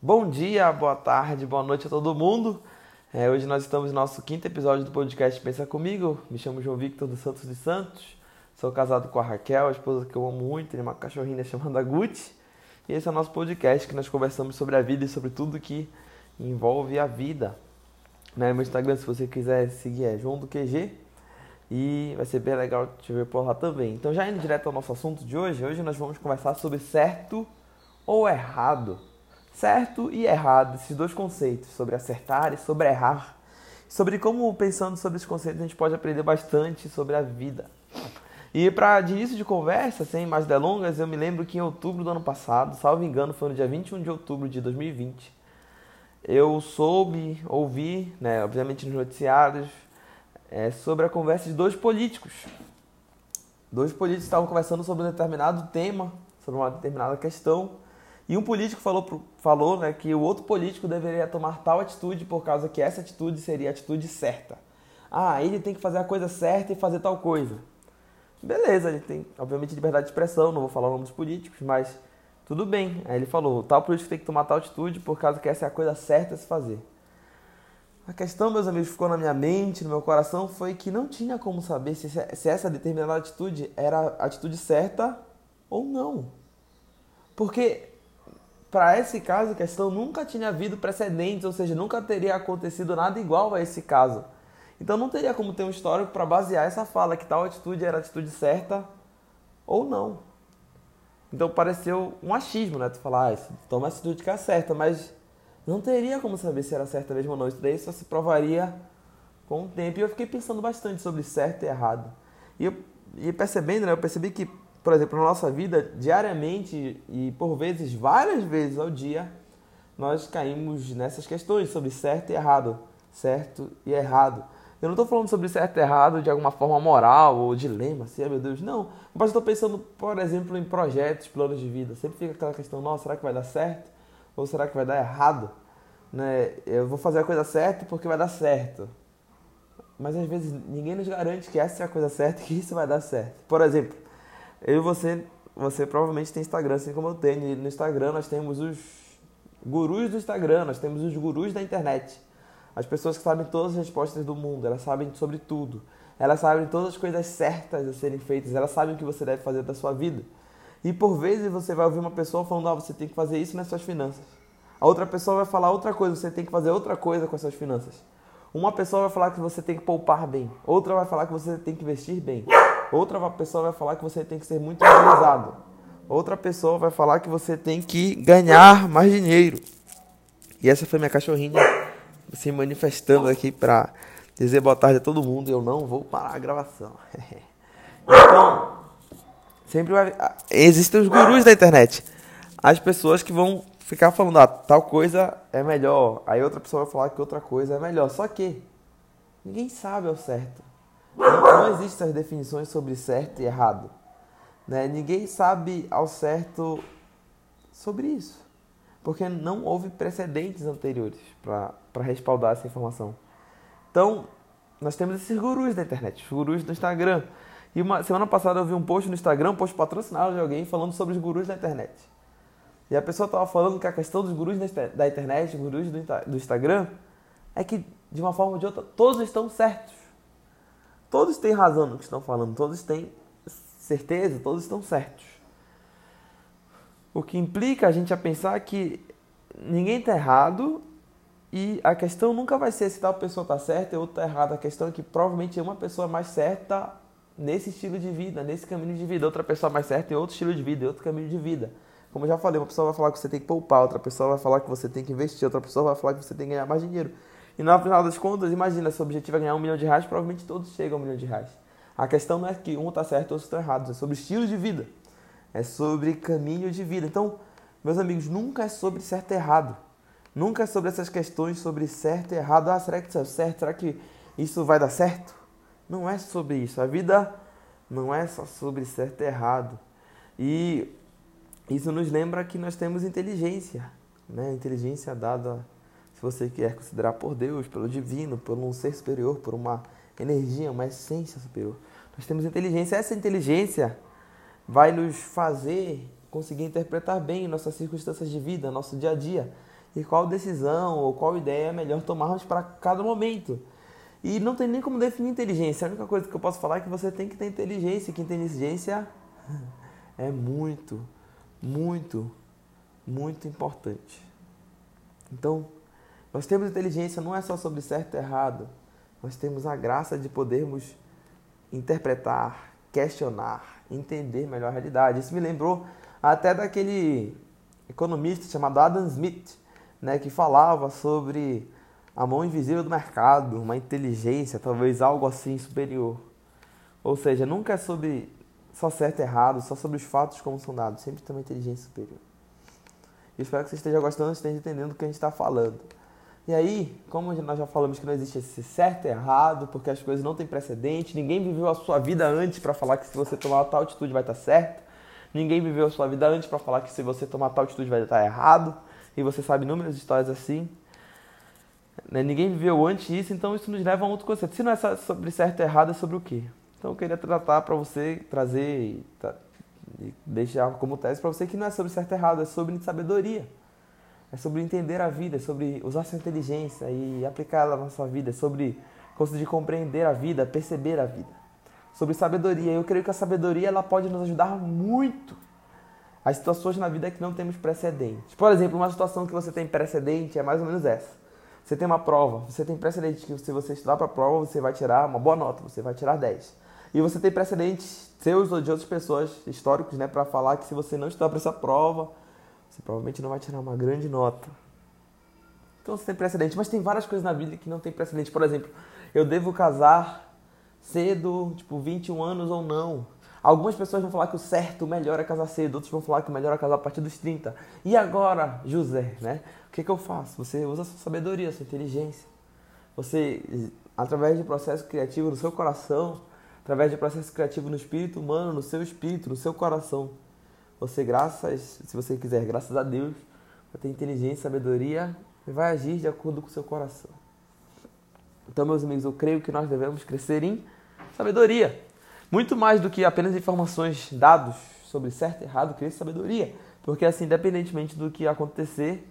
Bom dia, boa tarde, boa noite a todo mundo. É, hoje nós estamos no nosso quinto episódio do podcast Pensa Comigo. Me chamo João Victor dos Santos de Santos. Sou casado com a Raquel, a esposa que eu amo muito, tem uma cachorrinha chamada Gucci. E esse é o nosso podcast que nós conversamos sobre a vida e sobre tudo que envolve a vida. Né? Meu Instagram, se você quiser seguir, é João do QG. E vai ser bem legal te ver por lá também. Então, já indo direto ao nosso assunto de hoje, hoje nós vamos conversar sobre certo ou errado certo e errado, esses dois conceitos, sobre acertar e sobre errar, sobre como, pensando sobre esses conceitos, a gente pode aprender bastante sobre a vida. E para de início de conversa, sem mais delongas, eu me lembro que em outubro do ano passado, salvo engano, foi no dia 21 de outubro de 2020, eu soube, ouvi, né, obviamente nos noticiários, é, sobre a conversa de dois políticos. Dois políticos estavam conversando sobre um determinado tema, sobre uma determinada questão, e um político falou, falou né, que o outro político deveria tomar tal atitude por causa que essa atitude seria a atitude certa. Ah, ele tem que fazer a coisa certa e fazer tal coisa. Beleza, ele tem, obviamente, liberdade de expressão, não vou falar o nome dos políticos, mas tudo bem. Aí ele falou, tal político tem que tomar tal atitude por causa que essa é a coisa certa a se fazer. A questão, meus amigos, ficou na minha mente, no meu coração, foi que não tinha como saber se, se essa determinada atitude era a atitude certa ou não. Porque para esse caso, questão nunca tinha havido precedentes, ou seja, nunca teria acontecido nada igual a esse caso. Então não teria como ter um histórico para basear essa fala que tal atitude era a atitude certa ou não. Então pareceu um achismo, né? Tu falar, ah, toma a atitude que é certa, mas não teria como saber se era certa mesmo ou não. Isso daí só se provaria com o tempo. E eu fiquei pensando bastante sobre certo e errado. E, eu, e percebendo, né? Eu percebi que por exemplo, na nossa vida, diariamente e por vezes, várias vezes ao dia, nós caímos nessas questões sobre certo e errado, certo e errado. Eu não estou falando sobre certo e errado de alguma forma moral ou dilema, assim, meu Deus, não. Mas estou pensando, por exemplo, em projetos, planos de vida. Sempre fica aquela questão, nossa, será que vai dar certo? Ou será que vai dar errado? Né? Eu vou fazer a coisa certa porque vai dar certo. Mas às vezes ninguém nos garante que essa é a coisa certa e que isso vai dar certo. Por exemplo, eu e você, você provavelmente tem Instagram, assim como eu tenho. E no Instagram nós temos os gurus do Instagram, nós temos os gurus da internet. As pessoas que sabem todas as respostas do mundo, elas sabem sobre tudo. Elas sabem todas as coisas certas a serem feitas, elas sabem o que você deve fazer da sua vida. E por vezes você vai ouvir uma pessoa falando: ah, você tem que fazer isso nas suas finanças. A outra pessoa vai falar outra coisa, você tem que fazer outra coisa com as suas finanças. Uma pessoa vai falar que você tem que poupar bem, outra vai falar que você tem que investir bem. Outra pessoa vai falar que você tem que ser muito organizado. Outra pessoa vai falar que você tem que ganhar mais dinheiro. E essa foi minha cachorrinha se manifestando aqui para dizer boa tarde a todo mundo. Eu não vou parar a gravação. então, sempre vai... existem os gurus da internet. As pessoas que vão ficar falando, ah, tal coisa é melhor. Aí outra pessoa vai falar que outra coisa é melhor. Só que ninguém sabe ao certo. Não existem as definições sobre certo e errado. Né? Ninguém sabe ao certo sobre isso. Porque não houve precedentes anteriores para respaldar essa informação. Então, nós temos esses gurus da internet, os gurus do Instagram. E uma semana passada eu vi um post no Instagram, um post patrocinado de alguém falando sobre os gurus da internet. E a pessoa estava falando que a questão dos gurus da internet, gurus do Instagram, é que, de uma forma ou de outra, todos estão certos. Todos têm razão no que estão falando, todos têm certeza, todos estão certos. O que implica a gente a pensar que ninguém está errado e a questão nunca vai ser se tal pessoa está certa e outra está errada. A questão é que provavelmente uma pessoa mais certa nesse estilo de vida, nesse caminho de vida, outra pessoa mais certa em outro estilo de vida, em outro caminho de vida. Como eu já falei, uma pessoa vai falar que você tem que poupar, outra pessoa vai falar que você tem que investir, outra pessoa vai falar que você tem que ganhar mais dinheiro. E no final das contas, imagina, se o objetivo é ganhar um milhão de reais, provavelmente todos chegam a um milhão de reais. A questão não é que um está certo e outros estão errados, é sobre estilo de vida. É sobre caminho de vida. Então, meus amigos, nunca é sobre certo e errado. Nunca é sobre essas questões sobre certo e errado. Ah, será que isso é certo? Será que isso vai dar certo? Não é sobre isso. A vida não é só sobre certo e errado. E isso nos lembra que nós temos inteligência, né? Inteligência dada se você quer considerar por Deus, pelo divino, por um ser superior, por uma energia, uma essência superior. Nós temos inteligência. Essa inteligência vai nos fazer conseguir interpretar bem nossas circunstâncias de vida, nosso dia a dia. e qual decisão ou qual ideia é melhor tomarmos para cada momento. E não tem nem como definir inteligência. A única coisa que eu posso falar é que você tem que ter inteligência, que inteligência é muito, muito, muito importante. Então, nós temos inteligência não é só sobre certo e errado. Nós temos a graça de podermos interpretar, questionar, entender melhor a realidade. Isso me lembrou até daquele economista chamado Adam Smith, né, que falava sobre a mão invisível do mercado, uma inteligência, talvez algo assim superior. Ou seja, nunca é sobre só certo e errado, só sobre os fatos como são dados, sempre tem uma inteligência superior. Eu espero que você esteja gostando, esteja entendendo o que a gente está falando. E aí, como nós já falamos que não existe esse certo e errado, porque as coisas não têm precedente, ninguém viveu a sua vida antes para falar que se você tomar tal atitude vai estar tá certo, ninguém viveu a sua vida antes para falar que se você tomar tal atitude vai estar tá errado, e você sabe inúmeras histórias assim. Né? Ninguém viveu antes disso, então isso nos leva a um outro conceito. Se não é sobre certo e errado, é sobre o quê? Então eu queria tratar para você, trazer e deixar como tese para você que não é sobre certo e errado, é sobre sabedoria. É sobre entender a vida, é sobre usar sua inteligência e aplicá-la na sua vida, é sobre conseguir compreender a vida, perceber a vida. Sobre sabedoria. Eu creio que a sabedoria ela pode nos ajudar muito as situações na vida que não temos precedentes. Por exemplo, uma situação que você tem precedente é mais ou menos essa. Você tem uma prova, você tem precedente que se você estudar para a prova, você vai tirar uma boa nota, você vai tirar 10. E você tem precedentes seus ou de outras pessoas históricos, né, para falar que se você não estudar para essa prova, você provavelmente não vai tirar uma grande nota. Então você tem precedente, mas tem várias coisas na vida que não tem precedente. Por exemplo, eu devo casar cedo, tipo 21 anos ou não. Algumas pessoas vão falar que o certo, o melhor é casar cedo, outros vão falar que o melhor é casar a partir dos 30. E agora, José, né? O que, que eu faço? Você usa a sua sabedoria, a sua inteligência. Você, através de processo criativo no seu coração, através de processo criativo no espírito humano, no seu espírito, no seu coração, você, graças, se você quiser, graças a Deus, vai ter inteligência, sabedoria e vai agir de acordo com o seu coração. Então, meus amigos, eu creio que nós devemos crescer em sabedoria. Muito mais do que apenas informações, dados sobre certo e errado, em sabedoria. Porque assim, independentemente do que acontecer,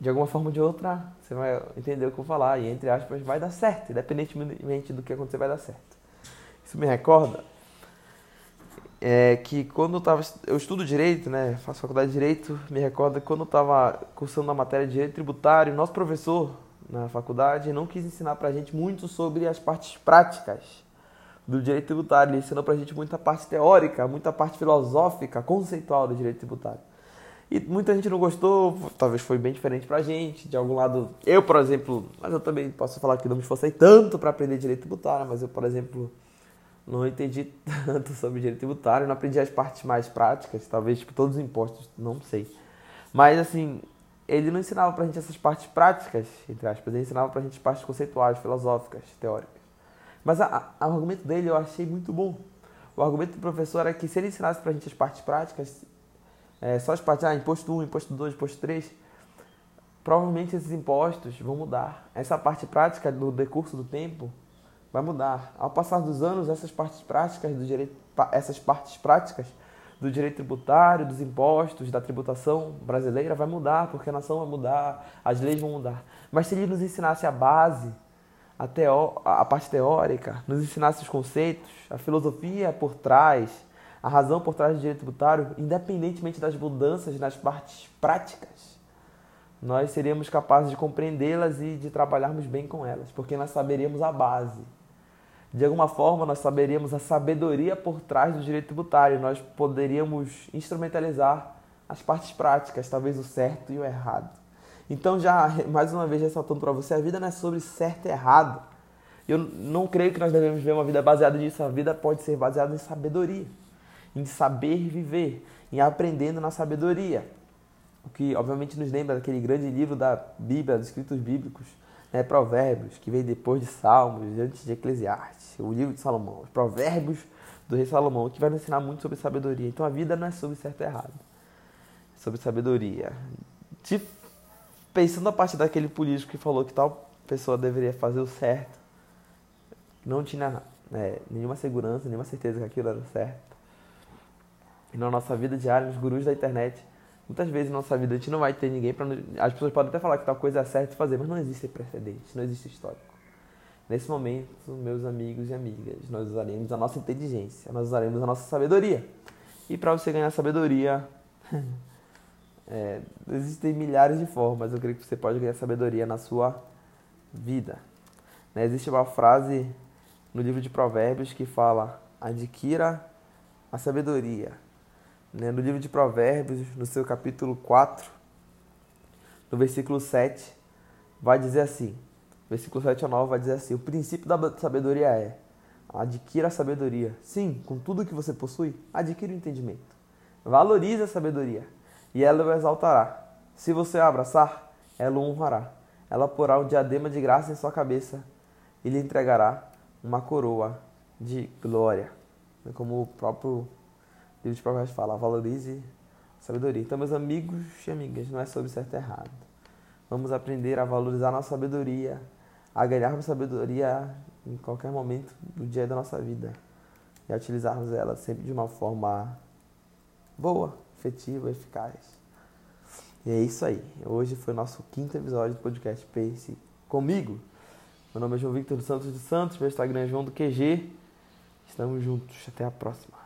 de alguma forma ou de outra, você vai entender o que eu vou falar. E entre aspas, vai dar certo. Independentemente do que acontecer, vai dar certo. Isso me recorda é que quando eu tava. Eu estudo direito, né? Faço faculdade de direito. Me recorda que quando eu estava cursando a matéria de direito tributário, nosso professor na faculdade não quis ensinar pra gente muito sobre as partes práticas do direito tributário. Ele ensinou pra gente muita parte teórica, muita parte filosófica, conceitual do direito tributário. E muita gente não gostou, talvez foi bem diferente pra gente. De algum lado, eu, por exemplo, mas eu também posso falar que não me esforcei tanto para aprender direito tributário, mas eu, por exemplo, não entendi tanto sobre direito tributário, não aprendi as partes mais práticas, talvez tipo todos os impostos, não sei. Mas assim, ele não ensinava pra gente essas partes práticas, entre aspas, ele ensinava pra gente partes conceituais, filosóficas, teóricas. Mas a, a, o argumento dele eu achei muito bom. O argumento do professor é que se ele ensinasse pra gente as partes práticas, é, só as partes, ah, imposto 1, imposto 2, imposto 3, provavelmente esses impostos vão mudar. Essa parte prática no decurso do tempo vai mudar. Ao passar dos anos, essas partes práticas do direito, essas partes práticas do direito tributário, dos impostos, da tributação brasileira vai mudar, porque a nação vai mudar, as leis vão mudar. Mas se ele nos ensinasse a base, a, teó a parte teórica, nos ensinasse os conceitos, a filosofia por trás, a razão por trás do direito tributário, independentemente das mudanças nas partes práticas, nós seríamos capazes de compreendê-las e de trabalharmos bem com elas, porque nós saberíamos a base de alguma forma nós saberíamos a sabedoria por trás do direito tributário, nós poderíamos instrumentalizar as partes práticas, talvez o certo e o errado. Então, já mais uma vez ressaltando para você, a vida não é sobre certo e errado. Eu não creio que nós devemos viver uma vida baseada nisso. A vida pode ser baseada em sabedoria, em saber viver, em aprendendo na sabedoria. O que, obviamente, nos lembra daquele grande livro da Bíblia, dos escritos bíblicos, né, Provérbios, que vem depois de Salmos, antes de Eclesiastes, o livro de Salomão, os Provérbios do rei Salomão, que vai nos ensinar muito sobre sabedoria. Então a vida não é sobre certo e errado, é sobre sabedoria. De, pensando a partir daquele político que falou que tal pessoa deveria fazer o certo, não tinha né, nenhuma segurança, nenhuma certeza que aquilo era certo. E na nossa vida diária, os gurus da internet Muitas vezes na nossa vida a gente não vai ter ninguém para. As pessoas podem até falar que tal coisa é certa de fazer, mas não existe precedente, não existe histórico. Nesse momento, meus amigos e amigas, nós usaremos a nossa inteligência, nós usaremos a nossa sabedoria. E para você ganhar sabedoria, é, existem milhares de formas. Eu creio que você pode ganhar sabedoria na sua vida. Né? Existe uma frase no livro de Provérbios que fala: adquira a sabedoria né, no livro de Provérbios, no seu capítulo 4, no versículo 7, vai dizer assim: versículo 7 a 9 vai dizer assim: o princípio da sabedoria é adquira a sabedoria. Sim, com tudo que você possui, adquira o entendimento. Valorize a sabedoria e ela o exaltará. Se você a abraçar, ela o honrará. Ela porá um diadema de graça em sua cabeça e lhe entregará uma coroa de glória. Como o próprio livro de Provérbios fala, valorize a sabedoria. Então, meus amigos e amigas, não é sobre certo e errado. Vamos aprender a valorizar a nossa sabedoria, a ganharmos sabedoria em qualquer momento do dia da nossa vida e a utilizarmos ela sempre de uma forma boa, efetiva, eficaz. E é isso aí. Hoje foi o nosso quinto episódio do podcast Pense Comigo. Meu nome é João Victor dos Santos dos Santos, meu Instagram é João do QG. Estamos juntos. Até a próxima.